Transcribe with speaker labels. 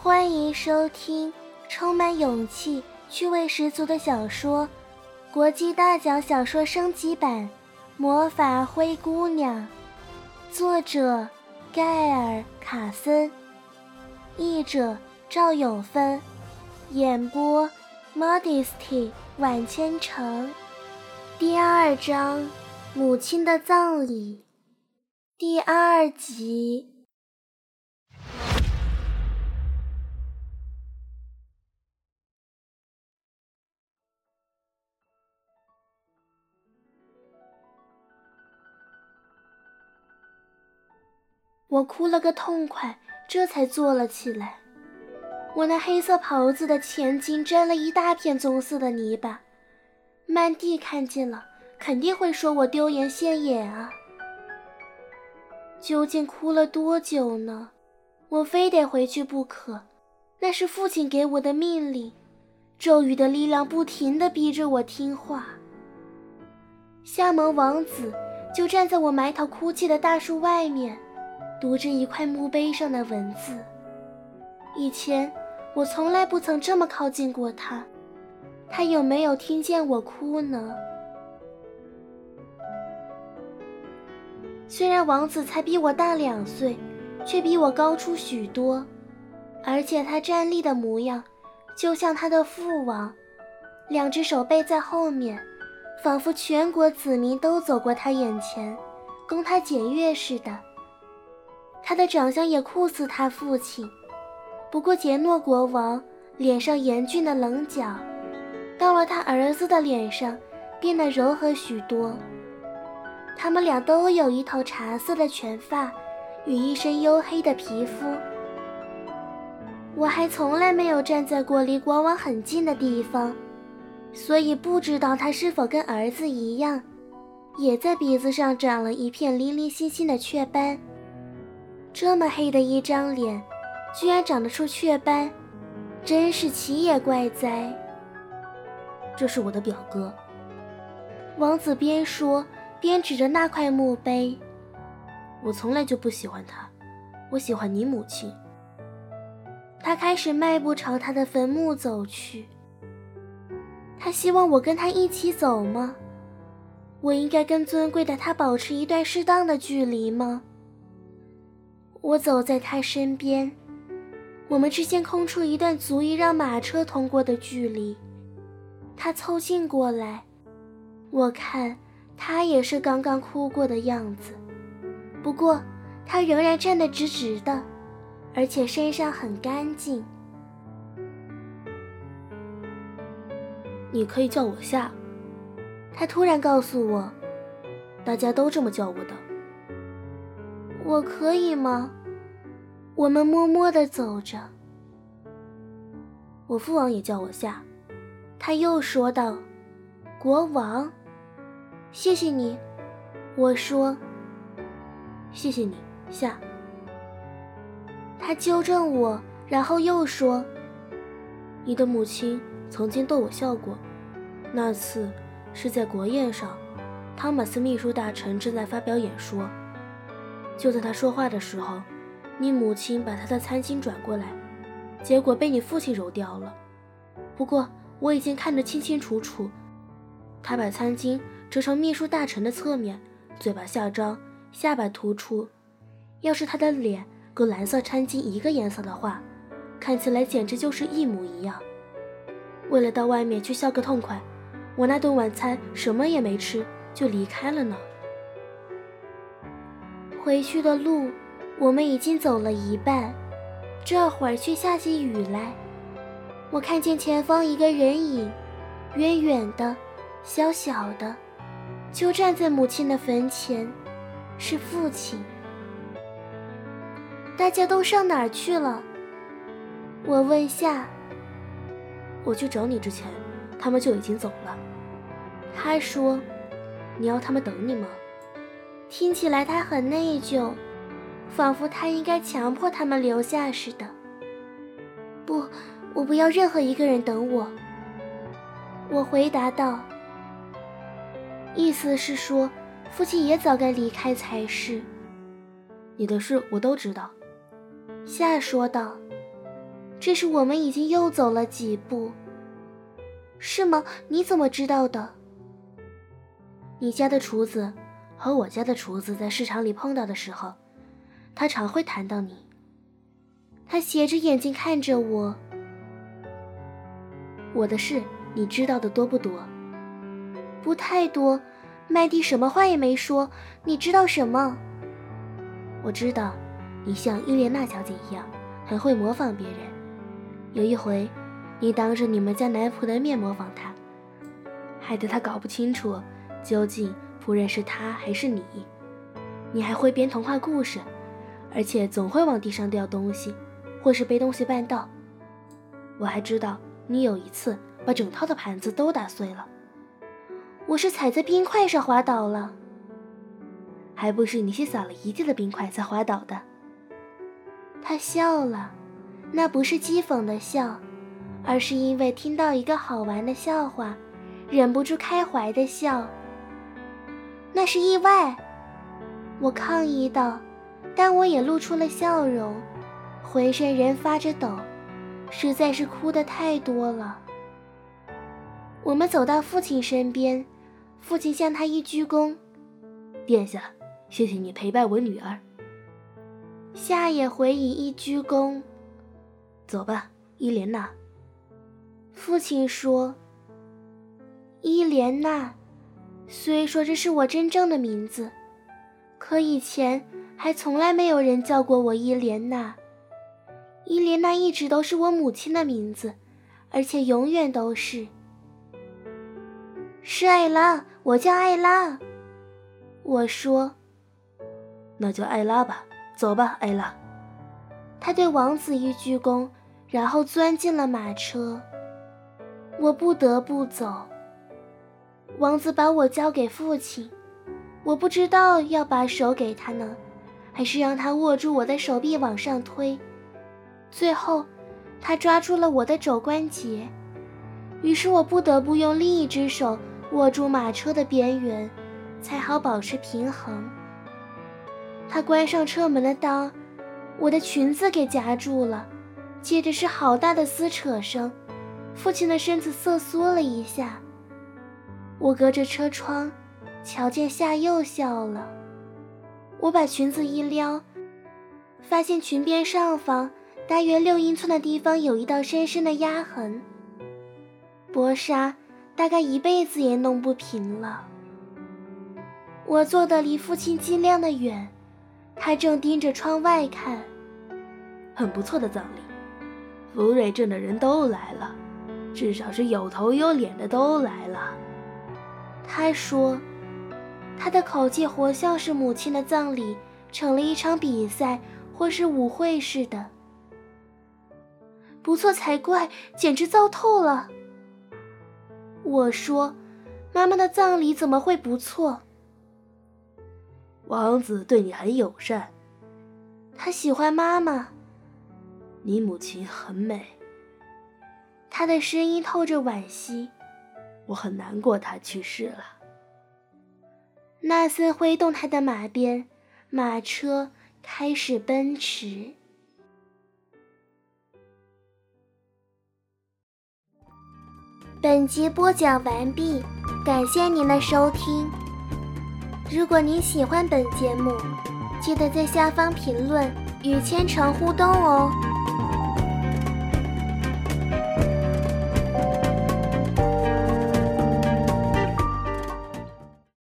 Speaker 1: 欢迎收听充满勇气、趣味十足的小说《国际大奖小说升级版《魔法灰姑娘》》，作者盖尔·卡森，译者赵永芬，演播 Modesty 晚千城，第二章母亲的葬礼，第二集。我哭了个痛快，这才坐了起来。我那黑色袍子的前襟沾了一大片棕色的泥巴，曼蒂看见了肯定会说我丢人现眼啊。究竟哭了多久呢？我非得回去不可，那是父亲给我的命令，咒语的力量不停地逼着我听话。夏蒙王子就站在我埋头哭泣的大树外面。读着一块墓碑上的文字。以前我从来不曾这么靠近过他，他有没有听见我哭呢？虽然王子才比我大两岁，却比我高出许多，而且他站立的模样，就像他的父王，两只手背在后面，仿佛全国子民都走过他眼前，供他检阅似的。他的长相也酷似他父亲，不过杰诺国王脸上严峻的棱角，到了他儿子的脸上变得柔和许多。他们俩都有一头茶色的全发与一身黝黑的皮肤。我还从来没有站在过离国王很近的地方，所以不知道他是否跟儿子一样，也在鼻子上长了一片零零星星的雀斑。这么黑的一张脸，居然长得出雀斑，真是奇也怪哉。
Speaker 2: 这是我的表哥。
Speaker 1: 王子边说边指着那块墓碑。
Speaker 2: 我从来就不喜欢他，我喜欢你母亲。
Speaker 1: 他开始迈步朝他的坟墓走去。他希望我跟他一起走吗？我应该跟尊贵的他保持一段适当的距离吗？我走在他身边，我们之间空出一段足以让马车通过的距离。他凑近过来，我看他也是刚刚哭过的样子，不过他仍然站得直直的，而且身上很干净。
Speaker 2: 你可以叫我夏，
Speaker 1: 他突然告诉我，
Speaker 2: 大家都这么叫我的。
Speaker 1: 我可以吗？我们默默地走着。
Speaker 2: 我父王也叫我夏。
Speaker 1: 他又说道：“国王，谢谢你。”我说：“
Speaker 2: 谢谢你，夏。”
Speaker 1: 他纠正我，然后又说：“
Speaker 2: 你的母亲曾经逗我笑过，那次是在国宴上，汤马斯秘书大臣正在发表演说。”就在他说话的时候，你母亲把他的餐巾转过来，结果被你父亲揉掉了。不过我已经看得清清楚楚，他把餐巾折成秘书大臣的侧面，嘴巴下张，下巴突出。要是他的脸跟蓝色餐巾一个颜色的话，看起来简直就是一模一样。为了到外面去笑个痛快，我那顿晚餐什么也没吃就离开了呢。
Speaker 1: 回去的路，我们已经走了一半，这会儿却下起雨来。我看见前方一个人影，远远的，小小的，就站在母亲的坟前，是父亲。大家都上哪儿去了？我问下。
Speaker 2: 我去找你之前，他们就已经走了。
Speaker 1: 他说：“
Speaker 2: 你要他们等你吗？”
Speaker 1: 听起来他很内疚，仿佛他应该强迫他们留下似的。不，我不要任何一个人等我。我回答道，意思是说，父亲也早该离开才是。
Speaker 2: 你的事我都知道。
Speaker 1: 夏说道，这是我们已经又走了几步。是吗？你怎么知道的？
Speaker 2: 你家的厨子和我家的厨子在市场里碰到的时候，他常会谈到你。
Speaker 1: 他斜着眼睛看着我。
Speaker 2: 我的事你知道的多不多？
Speaker 1: 不太多。麦蒂什么话也没说。你知道什么？
Speaker 2: 我知道，你像伊莲娜小姐一样，很会模仿别人。有一回，你当着你们家男仆的面模仿他，害得他搞不清楚究竟仆人是他还是你。你还会编童话故事，而且总会往地上掉东西，或是被东西绊倒。我还知道你有一次把整套的盘子都打碎了。
Speaker 1: 我是踩在冰块上滑倒了。
Speaker 2: 还不是你先撒了一地的冰块才滑倒的。
Speaker 1: 他笑了，那不是讥讽的笑，而是因为听到一个好玩的笑话，忍不住开怀的笑。那是意外，我抗议道，但我也露出了笑容，浑身人发着抖，实在是哭的太多了。我们走到父亲身边，父亲向他一鞠躬，
Speaker 2: 殿下。谢谢你陪伴我女儿。
Speaker 1: 夏也回以一鞠躬。
Speaker 2: 走吧，伊莲娜。
Speaker 1: 父亲说：“伊莲娜，虽说这是我真正的名字，可以前还从来没有人叫过我伊莲娜。伊莲娜一直都是我母亲的名字，而且永远都是。是艾拉，我叫艾拉。”我说。
Speaker 2: 那就艾拉吧，走吧，艾拉。
Speaker 1: 他对王子一鞠躬，然后钻进了马车。我不得不走。王子把我交给父亲，我不知道要把手给他呢，还是让他握住我的手臂往上推。最后，他抓住了我的肘关节，于是我不得不用另一只手握住马车的边缘，才好保持平衡。他关上车门的当，我的裙子给夹住了，接着是好大的撕扯声，父亲的身子瑟缩了一下。我隔着车窗，瞧见夏又笑了。我把裙子一撩，发现裙边上方大约六英寸的地方有一道深深的压痕。薄纱大概一辈子也弄不平了。我坐的离父亲尽量的远。他正盯着窗外看，
Speaker 2: 很不错的葬礼，福瑞镇的人都来了，至少是有头有脸的都来了。
Speaker 1: 他说，他的口气活像是母亲的葬礼成了一场比赛或是舞会似的。不错才怪，简直糟透了。我说，妈妈的葬礼怎么会不错？
Speaker 2: 王子对你很友善，
Speaker 1: 他喜欢妈妈。
Speaker 2: 你母亲很美。
Speaker 1: 他的声音透着惋惜。
Speaker 2: 我很难过，他去世了。
Speaker 1: 纳森挥动他的马鞭，马车开始奔驰。本集播讲完毕，感谢您的收听。如果您喜欢本节目，记得在下方评论与千城互动哦。